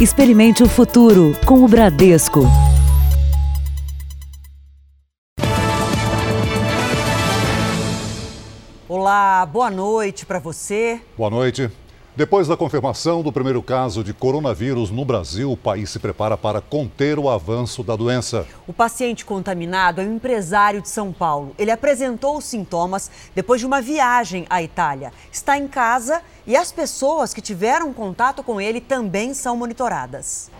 Experimente o futuro com o Bradesco. Olá, boa noite para você. Boa noite. Depois da confirmação do primeiro caso de coronavírus no Brasil, o país se prepara para conter o avanço da doença. O paciente contaminado é um empresário de São Paulo. Ele apresentou os sintomas depois de uma viagem à Itália. Está em casa e as pessoas que tiveram contato com ele também são monitoradas.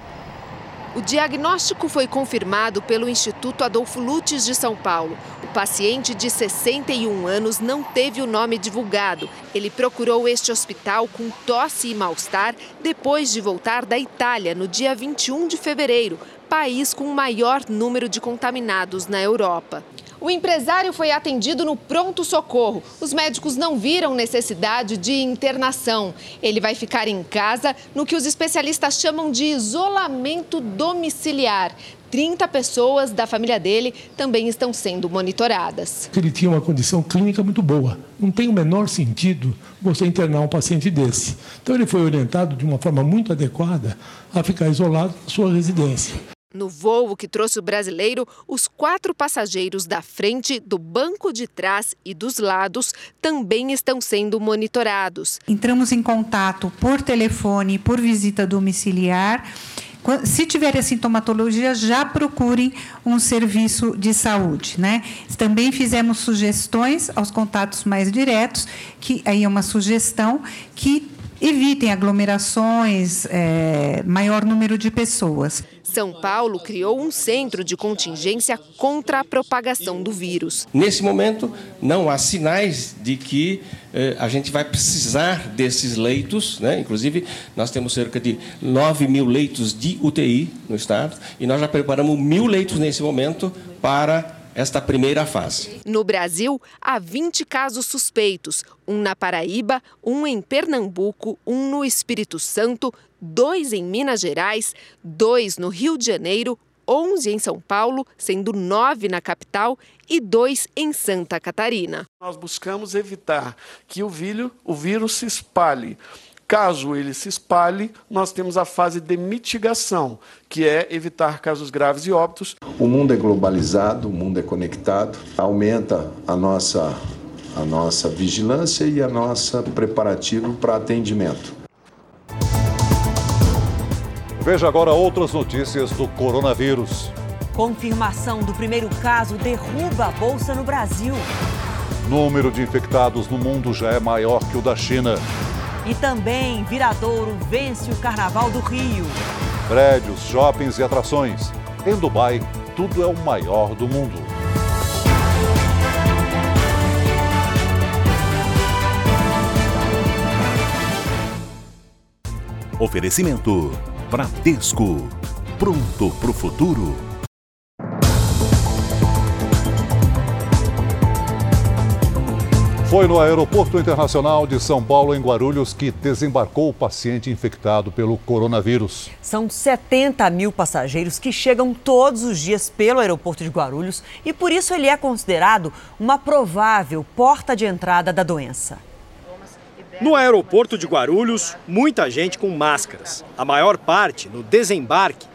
O diagnóstico foi confirmado pelo Instituto Adolfo Lutz de São Paulo. Paciente de 61 anos não teve o nome divulgado. Ele procurou este hospital com tosse e mal-estar depois de voltar da Itália no dia 21 de fevereiro, país com o maior número de contaminados na Europa. O empresário foi atendido no pronto-socorro. Os médicos não viram necessidade de internação. Ele vai ficar em casa no que os especialistas chamam de isolamento domiciliar. 30 pessoas da família dele também estão sendo monitoradas. Ele tinha uma condição clínica muito boa. Não tem o menor sentido você internar um paciente desse. Então ele foi orientado de uma forma muito adequada a ficar isolado na sua residência. No voo que trouxe o brasileiro, os quatro passageiros da frente, do banco de trás e dos lados também estão sendo monitorados. Entramos em contato por telefone, por visita domiciliar. Se tiverem sintomatologia, já procurem um serviço de saúde, né? Também fizemos sugestões aos contatos mais diretos, que aí é uma sugestão que evitem aglomerações, é, maior número de pessoas. São Paulo criou um centro de contingência contra a propagação do vírus. Nesse momento, não há sinais de que eh, a gente vai precisar desses leitos. Né? Inclusive, nós temos cerca de 9 mil leitos de UTI no estado e nós já preparamos mil leitos nesse momento para esta primeira fase. No Brasil, há 20 casos suspeitos: um na Paraíba, um em Pernambuco, um no Espírito Santo, dois em Minas Gerais, dois no Rio de Janeiro, 11 em São Paulo, sendo nove na capital e dois em Santa Catarina. Nós buscamos evitar que o vírus, o vírus se espalhe. Caso ele se espalhe, nós temos a fase de mitigação, que é evitar casos graves e óbitos. O mundo é globalizado, o mundo é conectado, aumenta a nossa, a nossa vigilância e a nossa preparativo para atendimento. Veja agora outras notícias do coronavírus. Confirmação do primeiro caso derruba a bolsa no Brasil. Número de infectados no mundo já é maior que o da China. E também Viradouro vence o Carnaval do Rio. Prédios, shoppings e atrações. Em Dubai, tudo é o maior do mundo. Oferecimento Bradesco. Pronto pro futuro. Foi no Aeroporto Internacional de São Paulo, em Guarulhos, que desembarcou o paciente infectado pelo coronavírus. São 70 mil passageiros que chegam todos os dias pelo aeroporto de Guarulhos e por isso ele é considerado uma provável porta de entrada da doença. No aeroporto de Guarulhos, muita gente com máscaras, a maior parte no desembarque,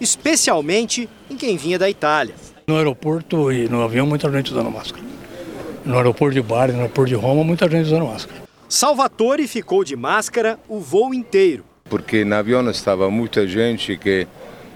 especialmente em quem vinha da Itália. No aeroporto e no avião, muita gente usando máscara. No aeroporto de Bari, no aeroporto de Roma, muita gente usando máscara. Salvatore ficou de máscara o voo inteiro. Porque no avião estava muita gente que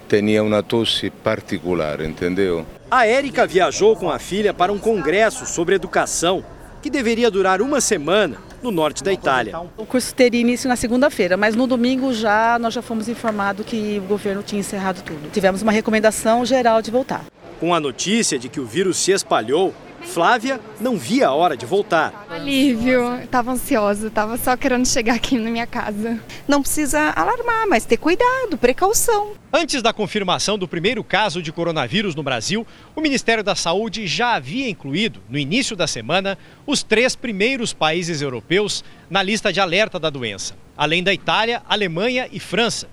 tinha uma tosse particular, entendeu? A Érica viajou com a filha para um congresso sobre educação que deveria durar uma semana no norte da Itália. O curso teria início na segunda-feira, mas no domingo já nós já fomos informados que o governo tinha encerrado tudo. Tivemos uma recomendação geral de voltar. Com a notícia de que o vírus se espalhou, Flávia não via a hora de voltar. Alívio, estava ansiosa, estava só querendo chegar aqui na minha casa. Não precisa alarmar, mas ter cuidado, precaução. Antes da confirmação do primeiro caso de coronavírus no Brasil, o Ministério da Saúde já havia incluído, no início da semana, os três primeiros países europeus na lista de alerta da doença, além da Itália, Alemanha e França.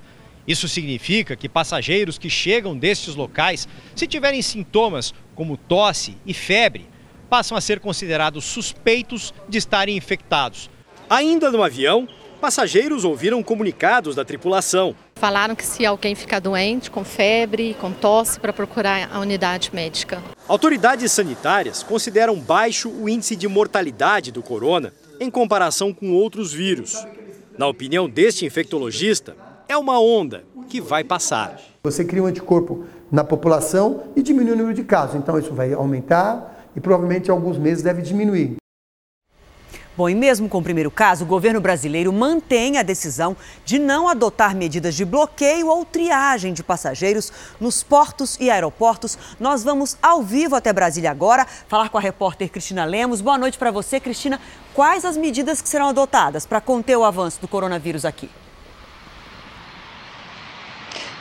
Isso significa que passageiros que chegam destes locais, se tiverem sintomas como tosse e febre, passam a ser considerados suspeitos de estarem infectados. Ainda no avião, passageiros ouviram comunicados da tripulação. Falaram que se alguém ficar doente, com febre, com tosse, para procurar a unidade médica. Autoridades sanitárias consideram baixo o índice de mortalidade do corona em comparação com outros vírus. Na opinião deste infectologista, é uma onda que vai passar. Você cria um anticorpo na população e diminui o número de casos. Então isso vai aumentar e provavelmente em alguns meses deve diminuir. Bom, e mesmo com o primeiro caso, o governo brasileiro mantém a decisão de não adotar medidas de bloqueio ou triagem de passageiros nos portos e aeroportos. Nós vamos ao vivo até Brasília agora falar com a repórter Cristina Lemos. Boa noite para você, Cristina. Quais as medidas que serão adotadas para conter o avanço do coronavírus aqui?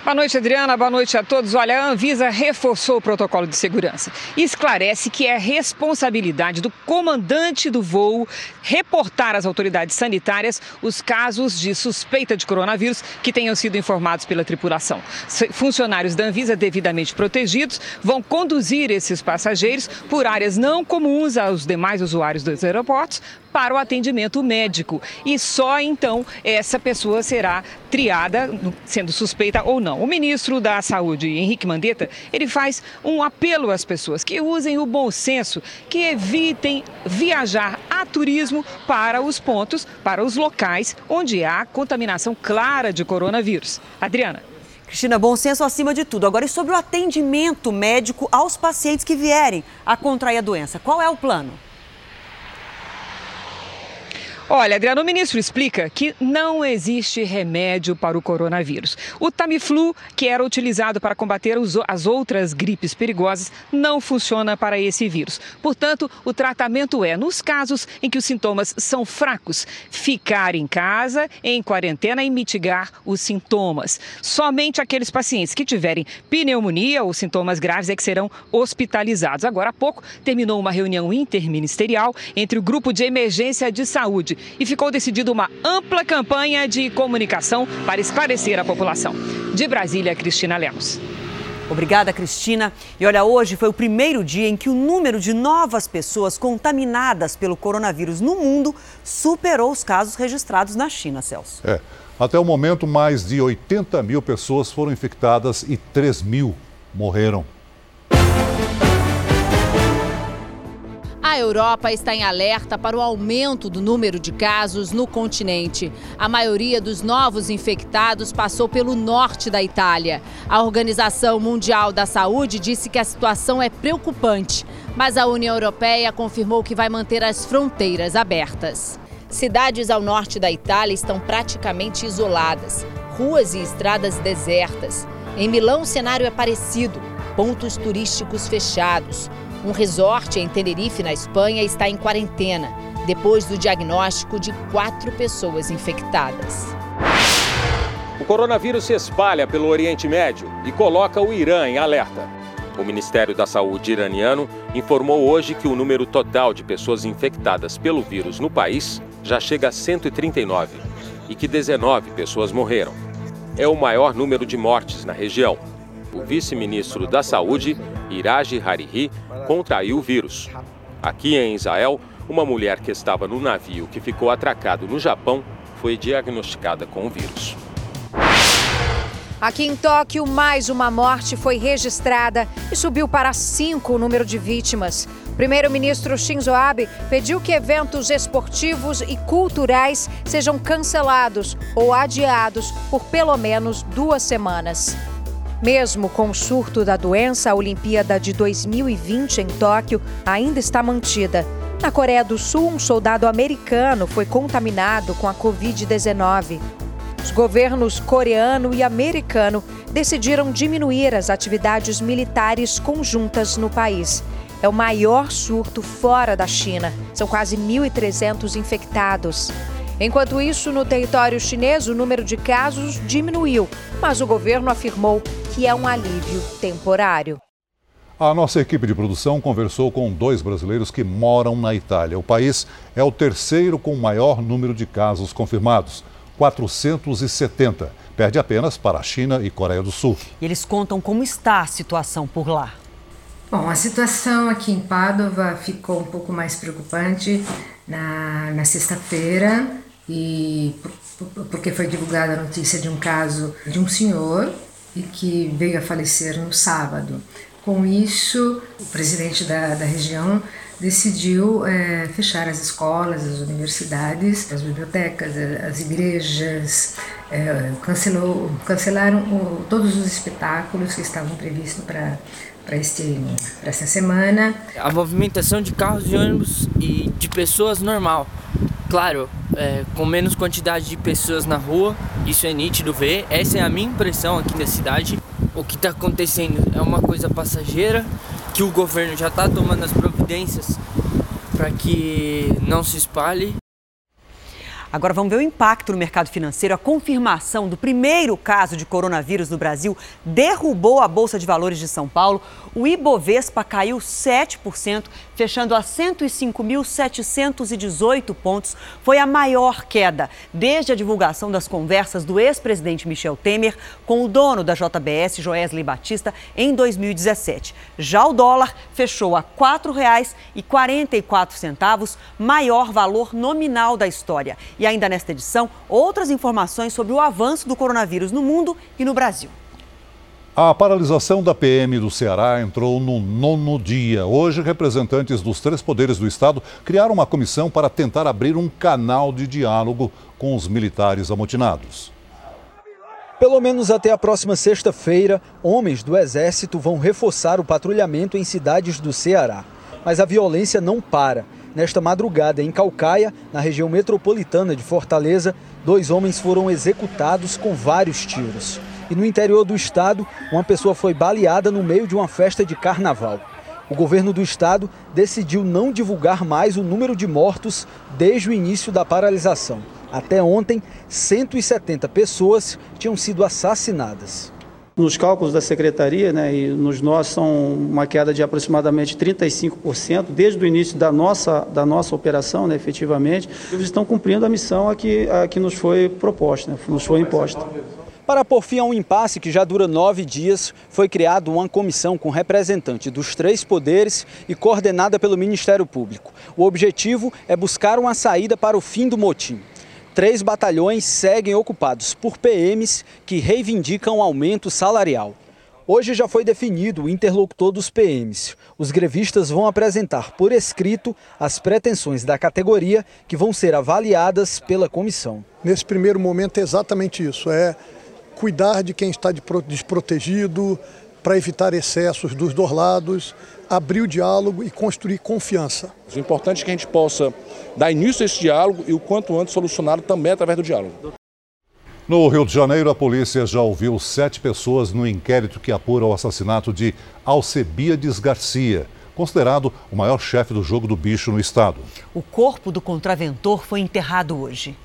Boa noite, Adriana. Boa noite a todos. Olha, a Anvisa reforçou o protocolo de segurança e esclarece que é responsabilidade do comandante do voo reportar às autoridades sanitárias os casos de suspeita de coronavírus que tenham sido informados pela tripulação. Funcionários da Anvisa devidamente protegidos vão conduzir esses passageiros por áreas não comuns aos demais usuários dos aeroportos para o atendimento médico. E só então essa pessoa será triada, sendo suspeita ou não. O ministro da Saúde, Henrique Mandetta, ele faz um apelo às pessoas que usem o bom senso, que evitem viajar a turismo para os pontos, para os locais onde há contaminação clara de coronavírus. Adriana. Cristina, bom senso acima de tudo. Agora, e sobre o atendimento médico aos pacientes que vierem a contrair a doença? Qual é o plano? Olha, Adriano, o ministro explica que não existe remédio para o coronavírus. O Tamiflu, que era utilizado para combater as outras gripes perigosas, não funciona para esse vírus. Portanto, o tratamento é, nos casos em que os sintomas são fracos, ficar em casa, em quarentena e mitigar os sintomas. Somente aqueles pacientes que tiverem pneumonia ou sintomas graves é que serão hospitalizados. Agora há pouco terminou uma reunião interministerial entre o grupo de emergência de saúde e ficou decidida uma ampla campanha de comunicação para esclarecer a população. De Brasília, Cristina Lemos. Obrigada, Cristina. E olha, hoje foi o primeiro dia em que o número de novas pessoas contaminadas pelo coronavírus no mundo superou os casos registrados na China, Celso. É. Até o momento, mais de 80 mil pessoas foram infectadas e 3 mil morreram. Europa está em alerta para o aumento do número de casos no continente. A maioria dos novos infectados passou pelo norte da Itália. A Organização Mundial da Saúde disse que a situação é preocupante, mas a União Europeia confirmou que vai manter as fronteiras abertas. Cidades ao norte da Itália estão praticamente isoladas, ruas e estradas desertas. Em Milão, o cenário é parecido: pontos turísticos fechados. Um resort em Tenerife, na Espanha, está em quarentena, depois do diagnóstico de quatro pessoas infectadas. O coronavírus se espalha pelo Oriente Médio e coloca o Irã em alerta. O Ministério da Saúde iraniano informou hoje que o número total de pessoas infectadas pelo vírus no país já chega a 139 e que 19 pessoas morreram. É o maior número de mortes na região. O vice-ministro da Saúde, Iraj Harihi, contraiu o vírus. Aqui em Israel, uma mulher que estava no navio que ficou atracado no Japão foi diagnosticada com o vírus. Aqui em Tóquio, mais uma morte foi registrada e subiu para cinco o número de vítimas. Primeiro-ministro Shinzo Abe pediu que eventos esportivos e culturais sejam cancelados ou adiados por pelo menos duas semanas. Mesmo com o surto da doença, a Olimpíada de 2020 em Tóquio ainda está mantida. Na Coreia do Sul, um soldado americano foi contaminado com a Covid-19. Os governos coreano e americano decidiram diminuir as atividades militares conjuntas no país. É o maior surto fora da China. São quase 1.300 infectados. Enquanto isso, no território chinês, o número de casos diminuiu, mas o governo afirmou que é um alívio temporário. A nossa equipe de produção conversou com dois brasileiros que moram na Itália. O país é o terceiro com maior número de casos confirmados, 470. Perde apenas para a China e Coreia do Sul. E eles contam como está a situação por lá. Bom, a situação aqui em Pádua ficou um pouco mais preocupante na, na sexta-feira, e porque foi divulgada a notícia de um caso de um senhor e que veio a falecer no sábado. Com isso, o presidente da, da região decidiu é, fechar as escolas, as universidades, as bibliotecas, as igrejas, é, cancelou, cancelaram o, todos os espetáculos que estavam previstos para para esta semana. A movimentação de carros de ônibus e de pessoas normal. Claro, é, com menos quantidade de pessoas na rua, isso é nítido ver. Essa é a minha impressão aqui da cidade. O que está acontecendo é uma coisa passageira, que o governo já está tomando as providências para que não se espalhe. Agora vamos ver o impacto no mercado financeiro. A confirmação do primeiro caso de coronavírus no Brasil derrubou a Bolsa de Valores de São Paulo. O Ibovespa caiu 7%, fechando a 105.718 pontos. Foi a maior queda desde a divulgação das conversas do ex-presidente Michel Temer com o dono da JBS, Joesley Batista, em 2017. Já o dólar fechou a R$ 4,44, maior valor nominal da história. E ainda nesta edição, outras informações sobre o avanço do coronavírus no mundo e no Brasil. A paralisação da PM do Ceará entrou no nono dia. Hoje, representantes dos três poderes do Estado criaram uma comissão para tentar abrir um canal de diálogo com os militares amotinados. Pelo menos até a próxima sexta-feira, homens do Exército vão reforçar o patrulhamento em cidades do Ceará. Mas a violência não para. Nesta madrugada, em Calcaia, na região metropolitana de Fortaleza, dois homens foram executados com vários tiros. E no interior do estado, uma pessoa foi baleada no meio de uma festa de carnaval. O governo do estado decidiu não divulgar mais o número de mortos desde o início da paralisação. Até ontem, 170 pessoas tinham sido assassinadas. Nos cálculos da secretaria, né, e nos nossos, são uma queda de aproximadamente 35% desde o início da nossa, da nossa operação, né, efetivamente. Eles estão cumprindo a missão a que, a que nos foi proposta, né, nos foi imposta. Para pôr fim a um impasse que já dura nove dias, foi criada uma comissão com representante dos três poderes e coordenada pelo Ministério Público. O objetivo é buscar uma saída para o fim do motim três batalhões seguem ocupados por PMs que reivindicam aumento salarial. Hoje já foi definido o interlocutor dos PMs. Os grevistas vão apresentar por escrito as pretensões da categoria que vão ser avaliadas pela comissão. Nesse primeiro momento é exatamente isso, é cuidar de quem está desprotegido, para evitar excessos dos dois lados, abrir o diálogo e construir confiança. O importante é que a gente possa dar início a esse diálogo e o quanto antes solucioná-lo também através do diálogo. No Rio de Janeiro, a polícia já ouviu sete pessoas no inquérito que apura o assassinato de Alcebiades Garcia, considerado o maior chefe do jogo do bicho no estado. O corpo do contraventor foi enterrado hoje.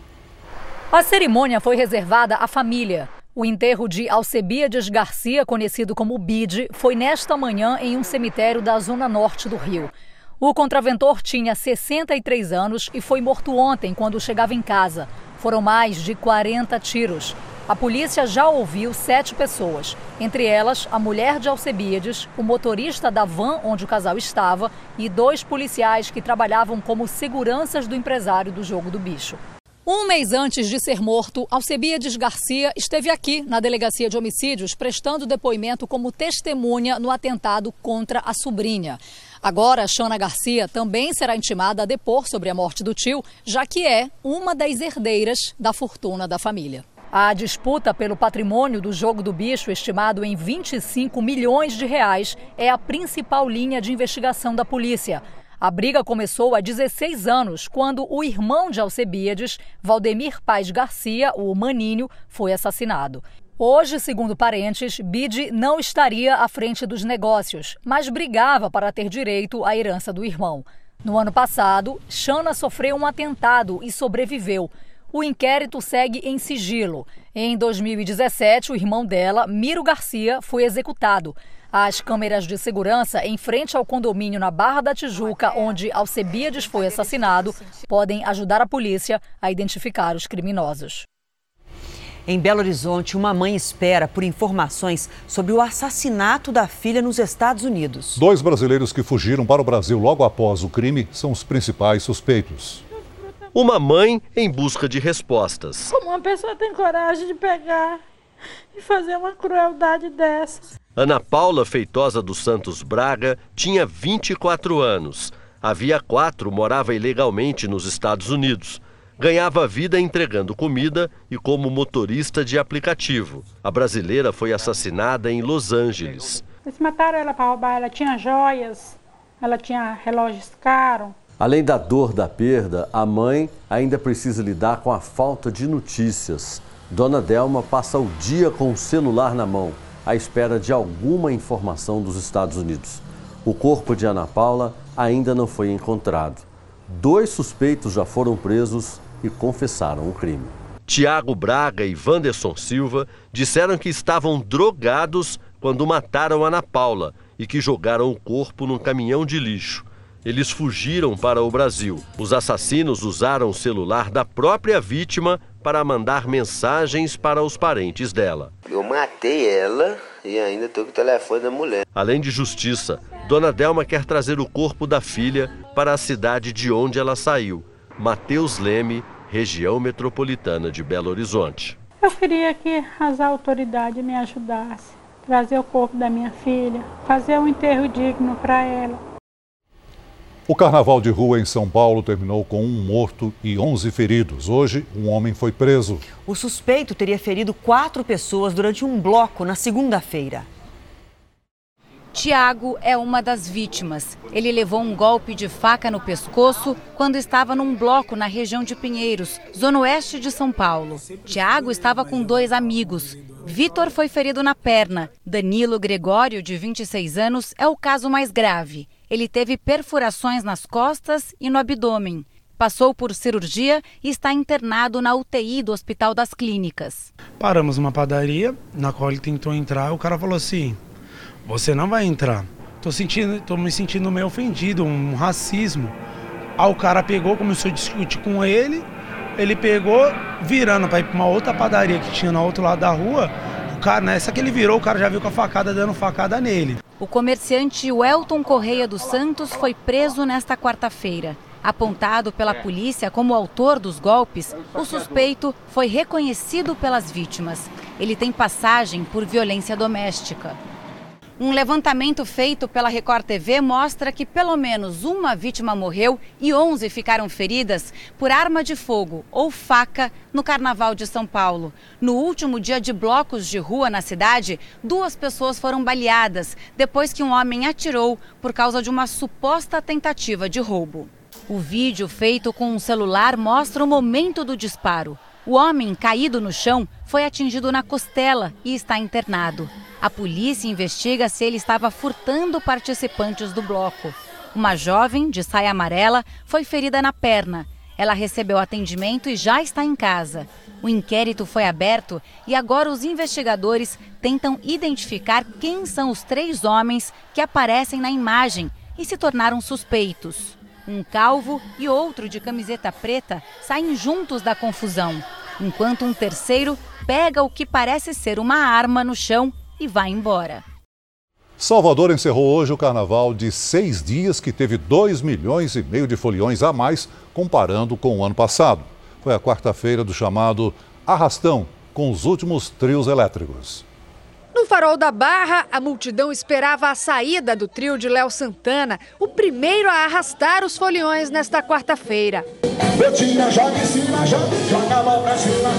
A cerimônia foi reservada à família. O enterro de Alcebiades Garcia, conhecido como Bide, foi nesta manhã em um cemitério da zona norte do Rio. O contraventor tinha 63 anos e foi morto ontem quando chegava em casa. Foram mais de 40 tiros. A polícia já ouviu sete pessoas, entre elas a mulher de Alcebiades, o motorista da van onde o casal estava e dois policiais que trabalhavam como seguranças do empresário do jogo do bicho. Um mês antes de ser morto, Alcebiades Garcia esteve aqui na Delegacia de Homicídios prestando depoimento como testemunha no atentado contra a sobrinha. Agora, Shana Garcia também será intimada a depor sobre a morte do tio, já que é uma das herdeiras da fortuna da família. A disputa pelo patrimônio do jogo do bicho, estimado em 25 milhões de reais, é a principal linha de investigação da polícia. A briga começou há 16 anos, quando o irmão de Alcebiades, Valdemir Paz Garcia, o Maninho, foi assassinado. Hoje, segundo parentes, Bide não estaria à frente dos negócios, mas brigava para ter direito à herança do irmão. No ano passado, Shana sofreu um atentado e sobreviveu. O inquérito segue em sigilo. Em 2017, o irmão dela, Miro Garcia, foi executado. As câmeras de segurança em frente ao condomínio na Barra da Tijuca, onde Alcebiades foi assassinado, podem ajudar a polícia a identificar os criminosos. Em Belo Horizonte, uma mãe espera por informações sobre o assassinato da filha nos Estados Unidos. Dois brasileiros que fugiram para o Brasil logo após o crime são os principais suspeitos. Uma mãe em busca de respostas. Como uma pessoa tem coragem de pegar e fazer uma crueldade dessas? Ana Paula Feitosa dos Santos Braga tinha 24 anos. Havia quatro morava ilegalmente nos Estados Unidos. Ganhava vida entregando comida e como motorista de aplicativo. A brasileira foi assassinada em Los Angeles. Eles mataram ela para roubar. Ela tinha joias, ela tinha relógios caros. Além da dor da perda, a mãe ainda precisa lidar com a falta de notícias. Dona Delma passa o dia com o celular na mão, à espera de alguma informação dos Estados Unidos. O corpo de Ana Paula ainda não foi encontrado. Dois suspeitos já foram presos e confessaram o crime. Tiago Braga e Wanderson Silva disseram que estavam drogados quando mataram Ana Paula e que jogaram o corpo num caminhão de lixo. Eles fugiram para o Brasil. Os assassinos usaram o celular da própria vítima para mandar mensagens para os parentes dela. Eu matei ela e ainda estou com o telefone da mulher. Além de justiça, Dona Delma quer trazer o corpo da filha para a cidade de onde ela saiu, Mateus Leme, região metropolitana de Belo Horizonte. Eu queria que as autoridades me ajudassem, trazer o corpo da minha filha, fazer um enterro digno para ela. O carnaval de rua em São Paulo terminou com um morto e 11 feridos. Hoje, um homem foi preso. O suspeito teria ferido quatro pessoas durante um bloco na segunda-feira. Tiago é uma das vítimas. Ele levou um golpe de faca no pescoço quando estava num bloco na região de Pinheiros, zona oeste de São Paulo. Tiago estava com dois amigos. Vitor foi ferido na perna. Danilo Gregório, de 26 anos, é o caso mais grave. Ele teve perfurações nas costas e no abdômen. Passou por cirurgia e está internado na UTI do Hospital das Clínicas. Paramos uma padaria na qual ele tentou entrar. O cara falou assim: Você não vai entrar. Tô, sentindo, tô me sentindo meio ofendido, um racismo. Aí o cara pegou, começou a discutir com ele. Ele pegou, virando para ir para uma outra padaria que tinha no outro lado da rua. O cara, nessa que ele virou, o cara já viu com a facada dando facada nele. O comerciante Welton Correia dos Santos foi preso nesta quarta-feira. Apontado pela polícia como autor dos golpes, o suspeito foi reconhecido pelas vítimas. Ele tem passagem por violência doméstica. Um levantamento feito pela Record TV mostra que pelo menos uma vítima morreu e 11 ficaram feridas por arma de fogo ou faca no Carnaval de São Paulo. No último dia de blocos de rua na cidade, duas pessoas foram baleadas depois que um homem atirou por causa de uma suposta tentativa de roubo. O vídeo feito com um celular mostra o momento do disparo. O homem caído no chão foi atingido na costela e está internado. A polícia investiga se ele estava furtando participantes do bloco. Uma jovem de saia amarela foi ferida na perna. Ela recebeu atendimento e já está em casa. O inquérito foi aberto e agora os investigadores tentam identificar quem são os três homens que aparecem na imagem e se tornaram suspeitos. Um calvo e outro de camiseta preta saem juntos da confusão, enquanto um terceiro pega o que parece ser uma arma no chão e vai embora. Salvador encerrou hoje o carnaval de seis dias, que teve 2 milhões e meio de foliões a mais, comparando com o ano passado. Foi a quarta-feira do chamado Arrastão, com os últimos trios elétricos. No farol da Barra, a multidão esperava a saída do trio de Léo Santana, o primeiro a arrastar os foliões nesta quarta-feira. joga em cima, joga, joga a mão pra cima,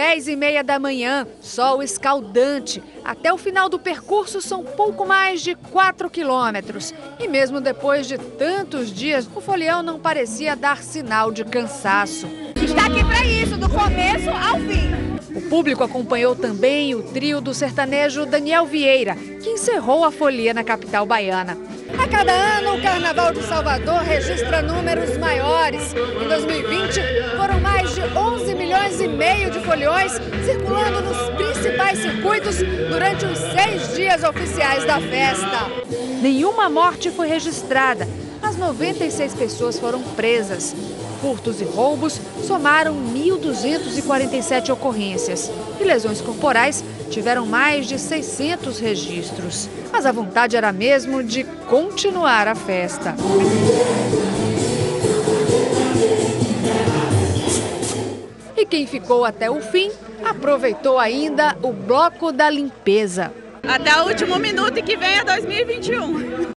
10 e meia da manhã, sol escaldante. Até o final do percurso são pouco mais de 4 quilômetros. E mesmo depois de tantos dias, o folião não parecia dar sinal de cansaço. Está aqui para isso, do começo ao fim. O público acompanhou também o trio do sertanejo Daniel Vieira, que encerrou a folia na capital baiana. A cada ano, o Carnaval de Salvador registra números maiores. Em 2020, foram mais de 11 milhões e meio de foliões circulando nos principais circuitos durante os seis dias oficiais da festa. Nenhuma morte foi registrada, mas 96 pessoas foram presas. Furtos e roubos somaram 1.247 ocorrências e lesões corporais tiveram mais de 600 registros. Mas a vontade era mesmo de continuar a festa. E quem ficou até o fim aproveitou ainda o bloco da limpeza. Até o último minuto e que venha 2021.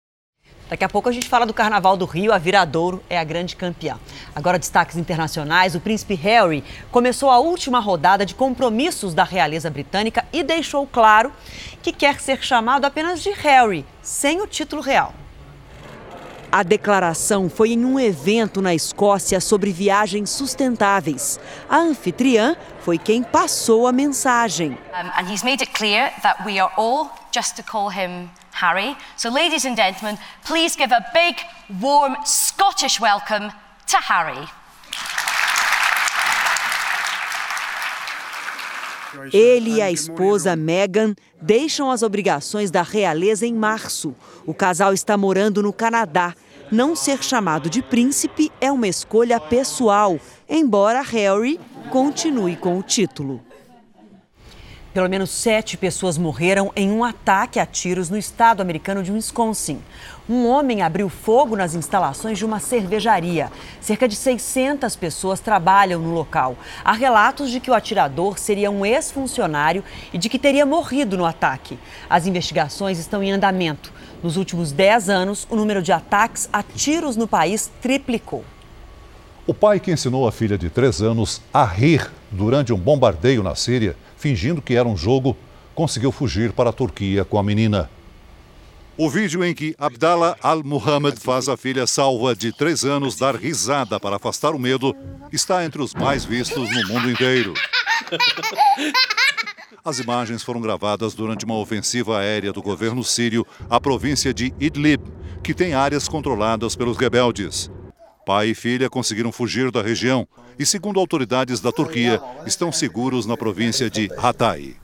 Daqui a pouco a gente fala do Carnaval do Rio, a Viradouro é a grande campeã. Agora, destaques internacionais: o príncipe Harry começou a última rodada de compromissos da realeza britânica e deixou claro que quer ser chamado apenas de Harry, sem o título real. A declaração foi em um evento na Escócia sobre viagens sustentáveis. A anfitriã foi quem passou a mensagem. Um, and he's made it clear that we are all just to call him Harry. So, ladies and gentlemen, please give a big, warm Scottish welcome to Harry. Ele e a esposa Meghan deixam as obrigações da realeza em março. O casal está morando no Canadá. Não ser chamado de príncipe é uma escolha pessoal, embora Harry continue com o título. Pelo menos sete pessoas morreram em um ataque a tiros no estado americano de Wisconsin. Um homem abriu fogo nas instalações de uma cervejaria. Cerca de 600 pessoas trabalham no local. Há relatos de que o atirador seria um ex-funcionário e de que teria morrido no ataque. As investigações estão em andamento. Nos últimos 10 anos, o número de ataques a tiros no país triplicou. O pai que ensinou a filha de 3 anos a rir durante um bombardeio na Síria fingindo que era um jogo, conseguiu fugir para a Turquia com a menina. O vídeo em que Abdallah al-Muhammad faz a filha salva de três anos dar risada para afastar o medo está entre os mais vistos no mundo inteiro. As imagens foram gravadas durante uma ofensiva aérea do governo sírio à província de Idlib, que tem áreas controladas pelos rebeldes. Pai e filha conseguiram fugir da região e, segundo autoridades da Turquia, estão seguros na província de Hatay.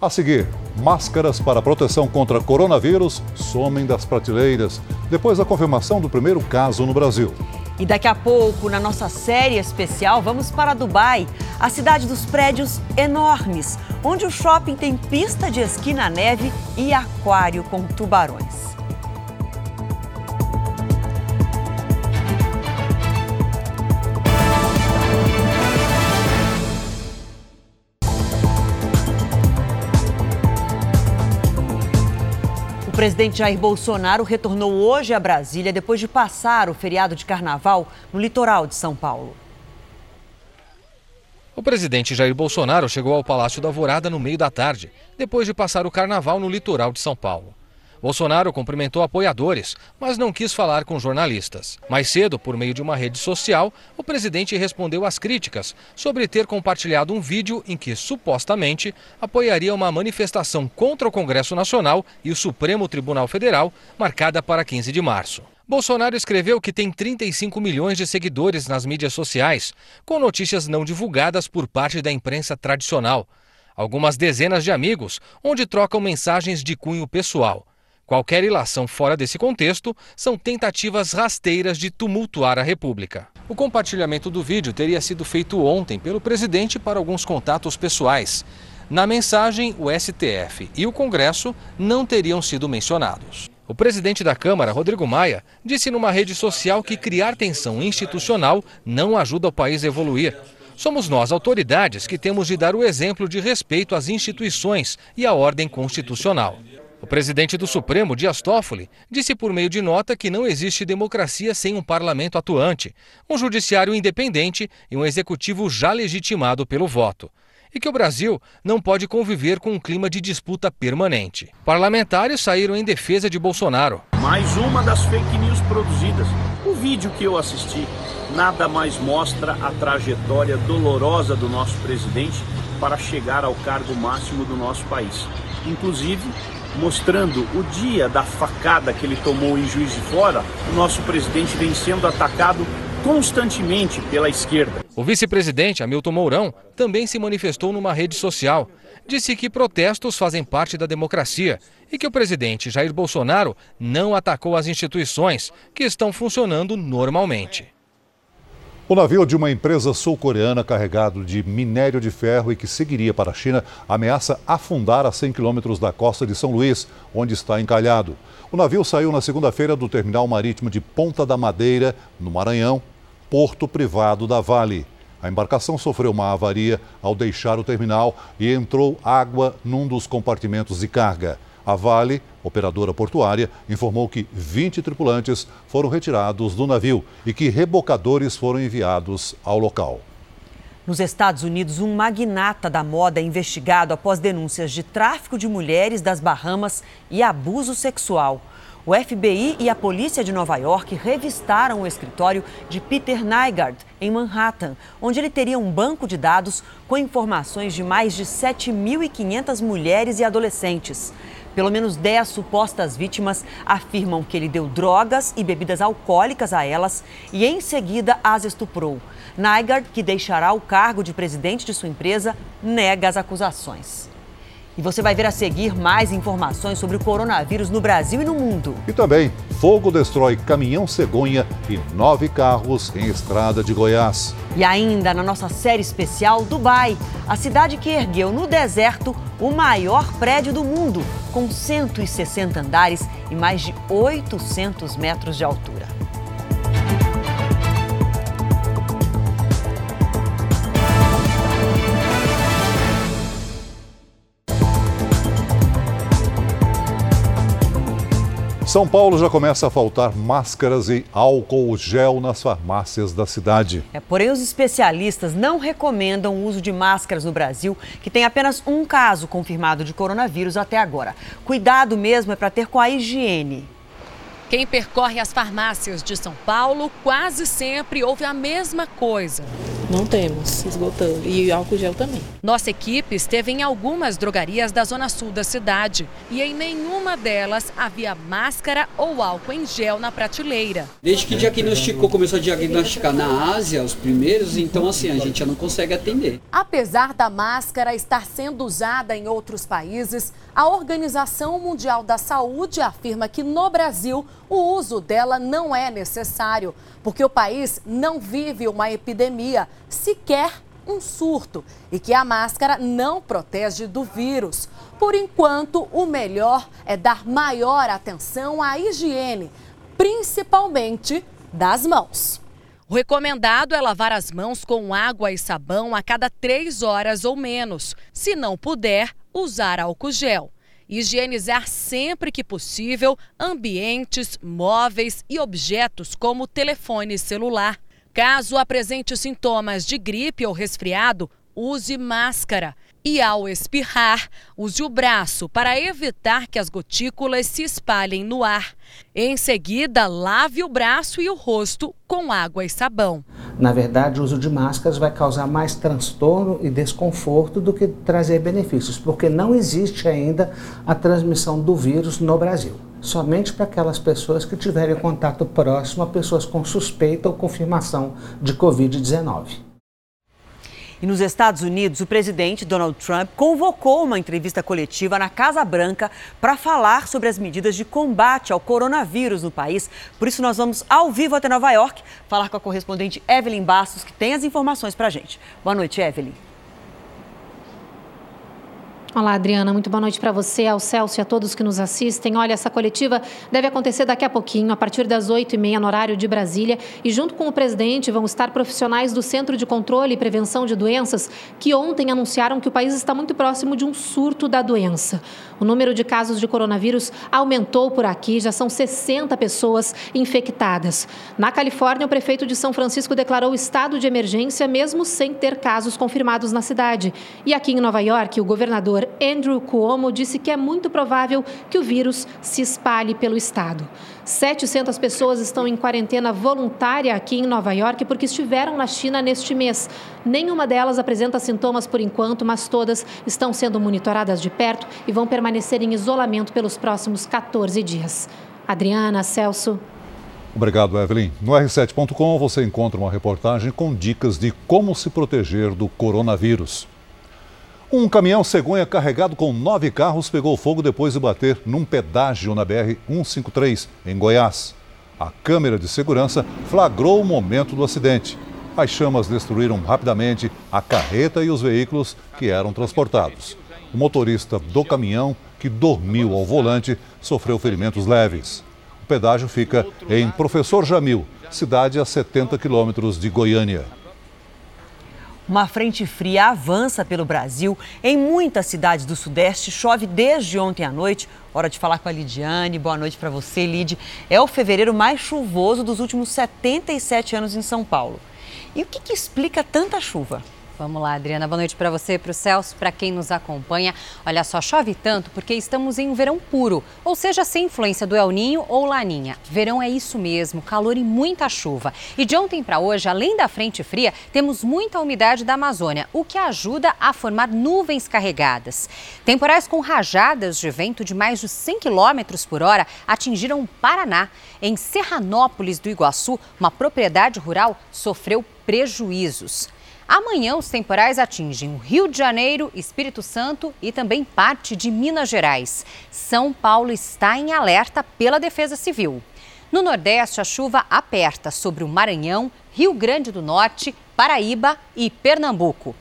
A seguir, máscaras para proteção contra coronavírus somem das prateleiras depois da confirmação do primeiro caso no Brasil. E daqui a pouco, na nossa série especial, vamos para Dubai, a cidade dos prédios enormes, onde o shopping tem pista de esqui na neve e aquário com tubarões. Presidente Jair Bolsonaro retornou hoje a Brasília depois de passar o feriado de carnaval no litoral de São Paulo. O presidente Jair Bolsonaro chegou ao Palácio da Alvorada no meio da tarde, depois de passar o carnaval no litoral de São Paulo. Bolsonaro cumprimentou apoiadores, mas não quis falar com jornalistas. Mais cedo, por meio de uma rede social, o presidente respondeu às críticas sobre ter compartilhado um vídeo em que supostamente apoiaria uma manifestação contra o Congresso Nacional e o Supremo Tribunal Federal, marcada para 15 de março. Bolsonaro escreveu que tem 35 milhões de seguidores nas mídias sociais, com notícias não divulgadas por parte da imprensa tradicional. Algumas dezenas de amigos, onde trocam mensagens de cunho pessoal. Qualquer ilação fora desse contexto são tentativas rasteiras de tumultuar a República. O compartilhamento do vídeo teria sido feito ontem pelo presidente para alguns contatos pessoais. Na mensagem, o STF e o Congresso não teriam sido mencionados. O presidente da Câmara, Rodrigo Maia, disse numa rede social que criar tensão institucional não ajuda o país a evoluir. Somos nós, autoridades, que temos de dar o exemplo de respeito às instituições e à ordem constitucional. O presidente do Supremo, Dias Toffoli, disse por meio de nota que não existe democracia sem um parlamento atuante, um judiciário independente e um executivo já legitimado pelo voto. E que o Brasil não pode conviver com um clima de disputa permanente. Parlamentares saíram em defesa de Bolsonaro. Mais uma das fake news produzidas. O vídeo que eu assisti nada mais mostra a trajetória dolorosa do nosso presidente para chegar ao cargo máximo do nosso país. Inclusive, mostrando o dia da facada que ele tomou em Juiz de Fora, o nosso presidente vem sendo atacado constantemente pela esquerda. O vice-presidente Hamilton Mourão também se manifestou numa rede social. Disse que protestos fazem parte da democracia e que o presidente Jair Bolsonaro não atacou as instituições, que estão funcionando normalmente. O navio de uma empresa sul-coreana carregado de minério de ferro e que seguiria para a China ameaça afundar a 100 quilômetros da costa de São Luís, onde está encalhado. O navio saiu na segunda-feira do terminal marítimo de Ponta da Madeira, no Maranhão, porto privado da Vale. A embarcação sofreu uma avaria ao deixar o terminal e entrou água num dos compartimentos de carga. A Vale, operadora portuária, informou que 20 tripulantes foram retirados do navio e que rebocadores foram enviados ao local. Nos Estados Unidos, um magnata da moda é investigado após denúncias de tráfico de mulheres das Bahamas e abuso sexual. O FBI e a polícia de Nova York revistaram o escritório de Peter Nygaard, em Manhattan, onde ele teria um banco de dados com informações de mais de 7.500 mulheres e adolescentes. Pelo menos 10 supostas vítimas afirmam que ele deu drogas e bebidas alcoólicas a elas e, em seguida, as estuprou. Nygaard, que deixará o cargo de presidente de sua empresa, nega as acusações. E você vai ver a seguir mais informações sobre o coronavírus no Brasil e no mundo. E também, fogo destrói caminhão cegonha e nove carros em estrada de Goiás. E ainda na nossa série especial, Dubai, a cidade que ergueu no deserto o maior prédio do mundo, com 160 andares e mais de 800 metros de altura. São Paulo já começa a faltar máscaras e álcool gel nas farmácias da cidade. É, porém, os especialistas não recomendam o uso de máscaras no Brasil, que tem apenas um caso confirmado de coronavírus até agora. Cuidado mesmo é para ter com a higiene. Quem percorre as farmácias de São Paulo quase sempre ouve a mesma coisa. Não temos, esgotando. E álcool gel também. Nossa equipe esteve em algumas drogarias da zona sul da cidade e em nenhuma delas havia máscara ou álcool em gel na prateleira. Desde que diagnosticou, começou a diagnosticar na Ásia, os primeiros, então assim, a gente já não consegue atender. Apesar da máscara estar sendo usada em outros países, a Organização Mundial da Saúde afirma que no Brasil o uso dela não é necessário, porque o país não vive uma epidemia, sequer um surto, e que a máscara não protege do vírus. Por enquanto, o melhor é dar maior atenção à higiene, principalmente das mãos. O recomendado é lavar as mãos com água e sabão a cada três horas ou menos. Se não puder, usar álcool gel. Higienizar sempre que possível ambientes, móveis e objetos como telefone celular. Caso apresente sintomas de gripe ou resfriado, use máscara. E ao espirrar, use o braço para evitar que as gotículas se espalhem no ar. Em seguida, lave o braço e o rosto com água e sabão. Na verdade, o uso de máscaras vai causar mais transtorno e desconforto do que trazer benefícios, porque não existe ainda a transmissão do vírus no Brasil. Somente para aquelas pessoas que tiverem contato próximo a pessoas com suspeita ou confirmação de Covid-19. E nos Estados Unidos, o presidente Donald Trump convocou uma entrevista coletiva na Casa Branca para falar sobre as medidas de combate ao coronavírus no país. Por isso, nós vamos ao vivo até Nova York falar com a correspondente Evelyn Bastos, que tem as informações para a gente. Boa noite, Evelyn. Olá, Adriana. Muito boa noite para você, ao Celso e a todos que nos assistem. Olha, essa coletiva deve acontecer daqui a pouquinho, a partir das 8h30 no horário de Brasília. E junto com o presidente vão estar profissionais do Centro de Controle e Prevenção de Doenças, que ontem anunciaram que o país está muito próximo de um surto da doença. O número de casos de coronavírus aumentou por aqui, já são 60 pessoas infectadas. Na Califórnia, o prefeito de São Francisco declarou estado de emergência, mesmo sem ter casos confirmados na cidade. E aqui em Nova York, o governador Andrew Cuomo disse que é muito provável que o vírus se espalhe pelo estado. 700 pessoas estão em quarentena voluntária aqui em Nova York porque estiveram na China neste mês. Nenhuma delas apresenta sintomas por enquanto, mas todas estão sendo monitoradas de perto e vão permanecer em isolamento pelos próximos 14 dias. Adriana, Celso. Obrigado, Evelyn. No R7.com você encontra uma reportagem com dicas de como se proteger do coronavírus. Um caminhão cegonha carregado com nove carros pegou fogo depois de bater num pedágio na BR-153, em Goiás. A câmera de segurança flagrou o momento do acidente. As chamas destruíram rapidamente a carreta e os veículos que eram transportados. O motorista do caminhão, que dormiu ao volante, sofreu ferimentos leves. O pedágio fica em Professor Jamil, cidade a 70 quilômetros de Goiânia. Uma frente fria avança pelo Brasil. Em muitas cidades do Sudeste, chove desde ontem à noite. Hora de falar com a Lidiane. Boa noite para você, Lid. É o fevereiro mais chuvoso dos últimos 77 anos em São Paulo. E o que, que explica tanta chuva? Vamos lá, Adriana. Boa noite para você, para o Celso, para quem nos acompanha. Olha só, chove tanto porque estamos em um verão puro, ou seja, sem influência do El Ninho ou Laninha. Verão é isso mesmo, calor e muita chuva. E de ontem para hoje, além da frente fria, temos muita umidade da Amazônia, o que ajuda a formar nuvens carregadas. Temporais com rajadas de vento de mais de 100 km por hora atingiram o Paraná. Em Serranópolis do Iguaçu, uma propriedade rural sofreu prejuízos. Amanhã, os temporais atingem o Rio de Janeiro, Espírito Santo e também parte de Minas Gerais. São Paulo está em alerta pela Defesa Civil. No Nordeste, a chuva aperta sobre o Maranhão, Rio Grande do Norte, Paraíba e Pernambuco.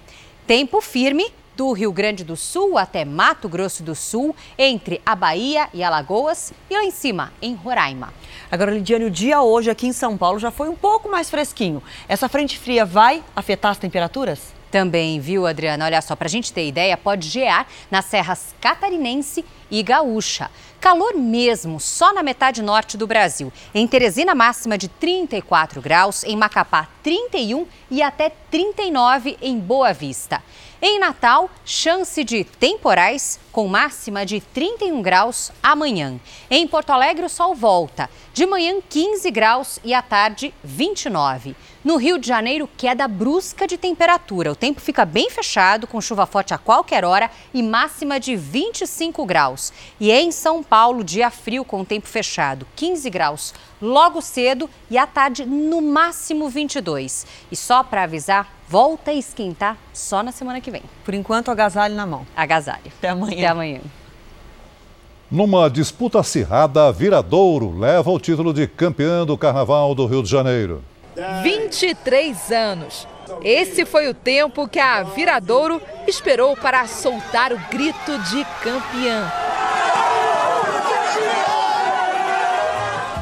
Tempo firme do Rio Grande do Sul até Mato Grosso do Sul, entre a Bahia e Alagoas e lá em cima, em Roraima. Agora, Lidiane, o dia hoje aqui em São Paulo já foi um pouco mais fresquinho. Essa frente fria vai afetar as temperaturas? Também, viu, Adriana? Olha só, para a gente ter ideia, pode gear nas serras catarinense e gaúcha. Calor mesmo, só na metade norte do Brasil. Em Teresina, máxima de 34 graus, em Macapá, 31 e até 39 em Boa Vista. Em Natal, chance de temporais com máxima de 31 graus amanhã. Em Porto Alegre, o sol volta. De manhã, 15 graus e à tarde, 29. No Rio de Janeiro, queda brusca de temperatura. O tempo fica bem fechado, com chuva forte a qualquer hora e máxima de 25 graus. E em São Paulo, dia frio com tempo fechado, 15 graus logo cedo e à tarde no máximo 22. E só para avisar, volta a esquentar só na semana que vem. Por enquanto, agasalho na mão. Agasalho. Até amanhã. Até amanhã. Numa disputa acirrada, Viradouro leva o título de campeã do Carnaval do Rio de Janeiro. 23 anos. Esse foi o tempo que a Viradouro esperou para soltar o grito de campeã.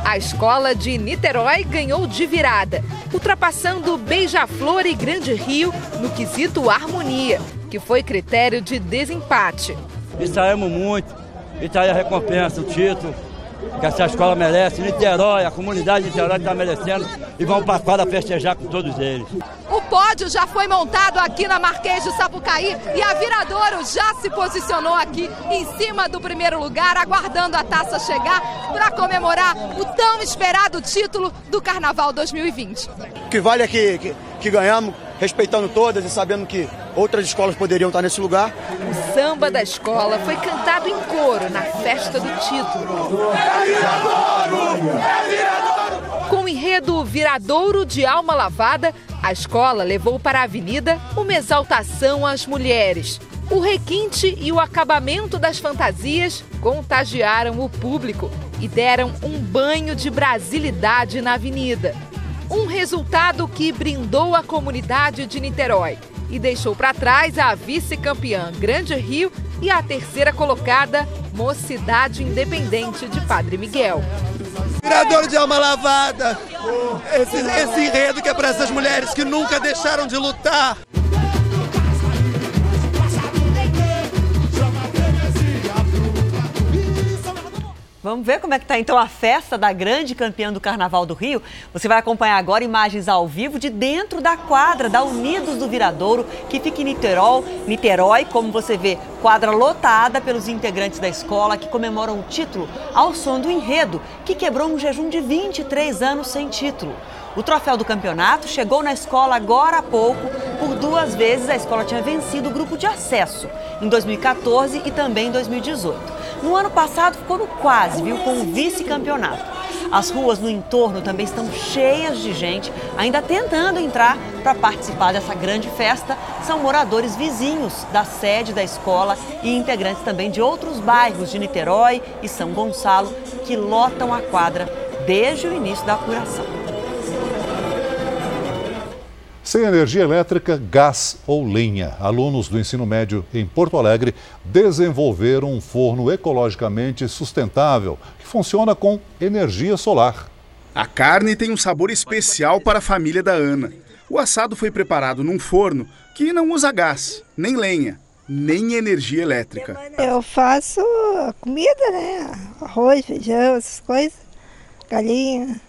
A escola de Niterói ganhou de virada, ultrapassando Beija-Flor e Grande Rio no quesito harmonia, que foi critério de desempate. Ensaiamos muito, isso aí é a recompensa, o título que essa escola merece. Niterói, a comunidade de Niterói está merecendo e vamos para a quadra festejar com todos eles. O pódio já foi montado aqui na Marquês de Sapucaí e a Viradouro já se posicionou aqui em cima do primeiro lugar, aguardando a taça chegar para comemorar o tão esperado título do Carnaval 2020. O que vale é que, que, que ganhamos, respeitando todas e sabendo que outras escolas poderiam estar nesse lugar. O samba da escola foi cantado em coro na festa do título. É viradouro! É viradouro! Com o enredo Viradouro de Alma Lavada, a escola levou para a avenida uma exaltação às mulheres. O requinte e o acabamento das fantasias contagiaram o público e deram um banho de brasilidade na avenida. Um resultado que brindou a comunidade de Niterói e deixou para trás a vice-campeã Grande Rio e a terceira colocada Mocidade Independente de Padre Miguel. Virador de alma lavada! Esse, esse enredo que é para essas mulheres que nunca deixaram de lutar. Vamos ver como é que está então a festa da grande campeã do Carnaval do Rio. Você vai acompanhar agora imagens ao vivo de dentro da quadra da Unidos do Viradouro, que fica em Niterói, Niterói, como você vê, quadra lotada pelos integrantes da escola que comemoram o título ao som do enredo, que quebrou um jejum de 23 anos sem título. O troféu do campeonato chegou na escola agora há pouco. Por duas vezes a escola tinha vencido o grupo de acesso, em 2014 e também em 2018. No ano passado ficou no quase, viu, com o vice-campeonato. As ruas no entorno também estão cheias de gente, ainda tentando entrar para participar dessa grande festa. São moradores vizinhos da sede da escola e integrantes também de outros bairros de Niterói e São Gonçalo que lotam a quadra desde o início da apuração. Sem energia elétrica, gás ou lenha. Alunos do ensino médio em Porto Alegre desenvolveram um forno ecologicamente sustentável que funciona com energia solar. A carne tem um sabor especial para a família da Ana. O assado foi preparado num forno que não usa gás, nem lenha, nem energia elétrica. Eu faço comida, né? Arroz, feijão, essas coisas, galinha.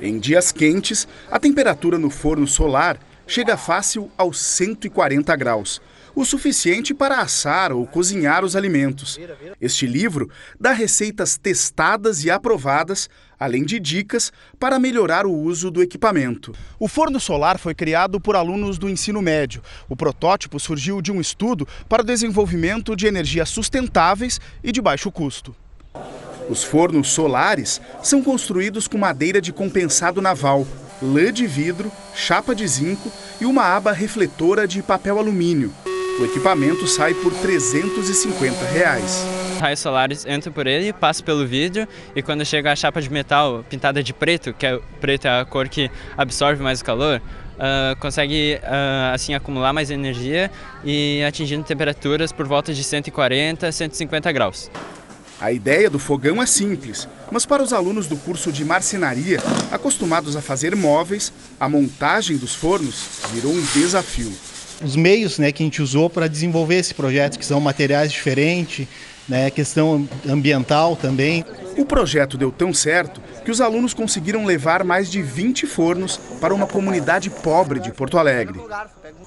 Em dias quentes, a temperatura no forno solar chega fácil aos 140 graus, o suficiente para assar ou cozinhar os alimentos. Este livro dá receitas testadas e aprovadas, além de dicas para melhorar o uso do equipamento. O forno solar foi criado por alunos do ensino médio. O protótipo surgiu de um estudo para o desenvolvimento de energias sustentáveis e de baixo custo. Os fornos solares são construídos com madeira de compensado naval, lã de vidro, chapa de zinco e uma aba refletora de papel alumínio. O equipamento sai por 350 reais. Raios solares entram por ele, passam pelo vidro e quando chega a chapa de metal pintada de preto, que é preto é a cor que absorve mais o calor, uh, consegue uh, assim acumular mais energia e atingindo temperaturas por volta de 140, 150 graus. A ideia do fogão é simples, mas para os alunos do curso de marcenaria, acostumados a fazer móveis, a montagem dos fornos virou um desafio. Os meios né, que a gente usou para desenvolver esse projeto, que são materiais diferentes, né, questão ambiental também. O projeto deu tão certo que os alunos conseguiram levar mais de 20 fornos para uma comunidade pobre de Porto Alegre.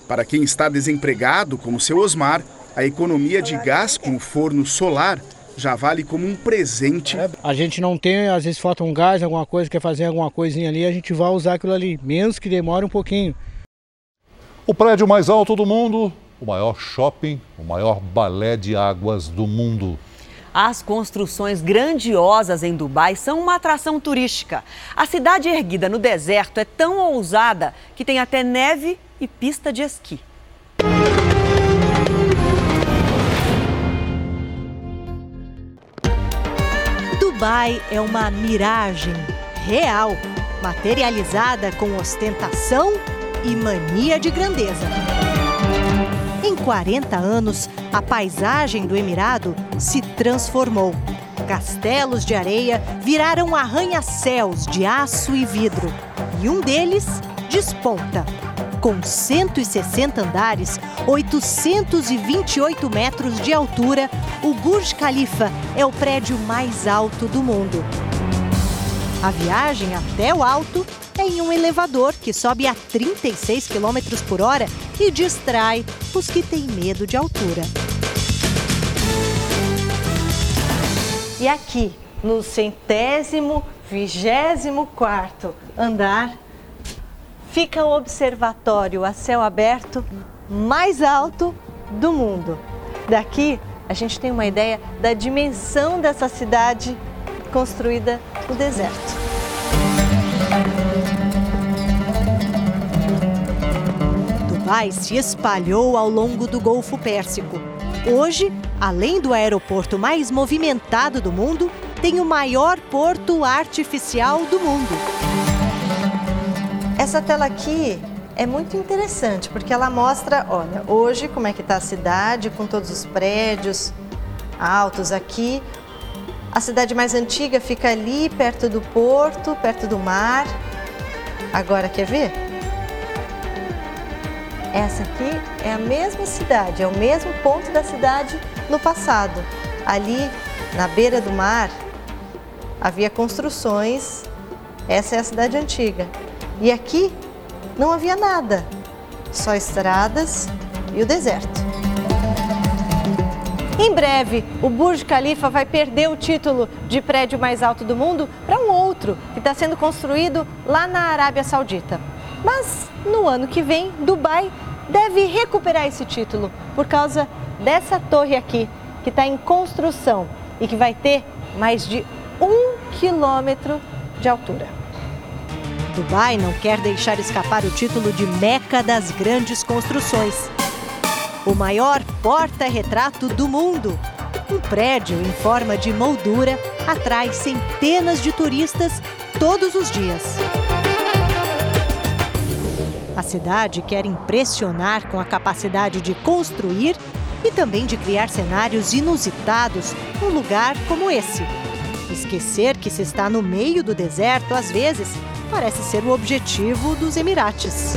Para quem está desempregado, como seu Osmar, a economia de gás com o forno solar já vale como um presente. A gente não tem, às vezes falta um gás, alguma coisa, quer fazer alguma coisinha ali, a gente vai usar aquilo ali, menos que demore um pouquinho. O prédio mais alto do mundo, o maior shopping, o maior balé de águas do mundo. As construções grandiosas em Dubai são uma atração turística. A cidade erguida no deserto é tão ousada que tem até neve e pista de esqui. Dubai é uma miragem real, materializada com ostentação e mania de grandeza. Em 40 anos, a paisagem do Emirado se transformou. Castelos de areia viraram arranha-céus de aço e vidro. E um deles desponta. Com 160 andares, 828 metros de altura, o Burj Khalifa é o prédio mais alto do mundo. A viagem até o alto é em um elevador que sobe a 36 km por hora e distrai os que têm medo de altura. E aqui, no centésimo, vigésimo quarto andar, fica o observatório a céu aberto mais alto do mundo. Daqui a gente tem uma ideia da dimensão dessa cidade construída no deserto. Dubai se espalhou ao longo do Golfo Pérsico. Hoje, além do aeroporto mais movimentado do mundo, tem o maior porto artificial do mundo. Essa tela aqui é muito interessante porque ela mostra, olha, hoje como é que está a cidade com todos os prédios altos aqui. A cidade mais antiga fica ali perto do porto, perto do mar. Agora quer ver? Essa aqui é a mesma cidade, é o mesmo ponto da cidade no passado. Ali, na beira do mar, havia construções. Essa é a cidade antiga. E aqui não havia nada, só estradas e o deserto. Em breve, o Burj Khalifa vai perder o título de prédio mais alto do mundo para um outro que está sendo construído lá na Arábia Saudita. Mas no ano que vem, Dubai deve recuperar esse título por causa dessa torre aqui, que está em construção e que vai ter mais de um quilômetro de altura. Dubai não quer deixar escapar o título de Meca das grandes construções o maior porta-retrato do mundo. Um prédio em forma de moldura atrai centenas de turistas todos os dias. A cidade quer impressionar com a capacidade de construir e também de criar cenários inusitados num lugar como esse. Esquecer que se está no meio do deserto, às vezes, parece ser o objetivo dos Emirates.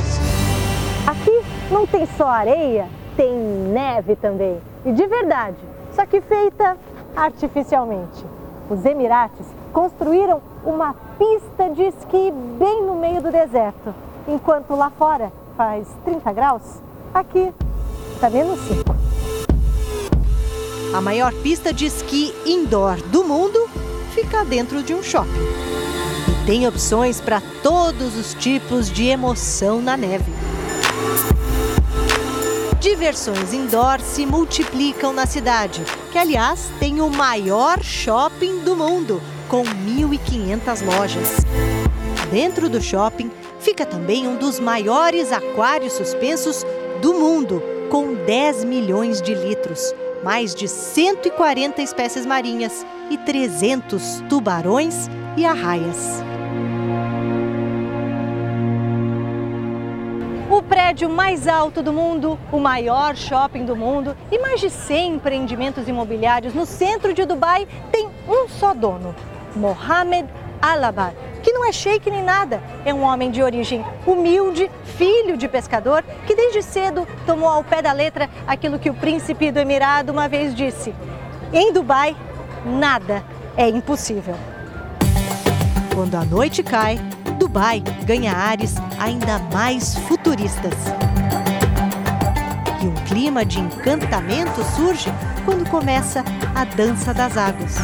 Aqui não tem só areia, tem neve também. E de verdade, só que feita artificialmente. Os Emirates construíram uma pista de esqui bem no meio do deserto. Enquanto lá fora faz 30 graus, aqui está menos 5. A maior pista de esqui indoor do mundo fica dentro de um shopping. Tem opções para todos os tipos de emoção na neve. Diversões indoor se multiplicam na cidade, que aliás tem o maior shopping do mundo, com 1.500 lojas. Dentro do shopping fica também um dos maiores aquários suspensos do mundo, com 10 milhões de litros, mais de 140 espécies marinhas e 300 tubarões e arraias. O prédio mais alto do mundo, o maior shopping do mundo e mais de 100 empreendimentos imobiliários no centro de Dubai tem um só dono, Mohamed Alabar, que não é sheik nem nada, é um homem de origem humilde, filho de pescador, que desde cedo tomou ao pé da letra aquilo que o príncipe do Emirado uma vez disse: em Dubai, nada é impossível. Quando a noite cai, Dubai ganha ares ainda mais futuristas. E um clima de encantamento surge quando começa a dança das águas.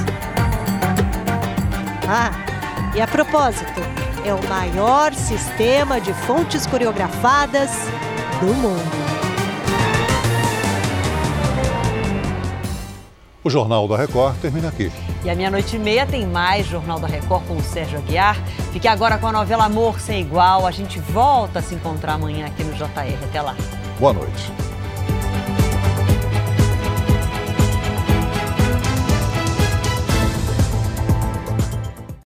Ah, e a propósito, é o maior sistema de fontes coreografadas do mundo. O Jornal da Record termina aqui. E à meia-noite e meia tem mais Jornal da Record com o Sérgio Aguiar. Fique agora com a novela Amor Sem Igual. A gente volta a se encontrar amanhã aqui no JR. Até lá. Boa noite.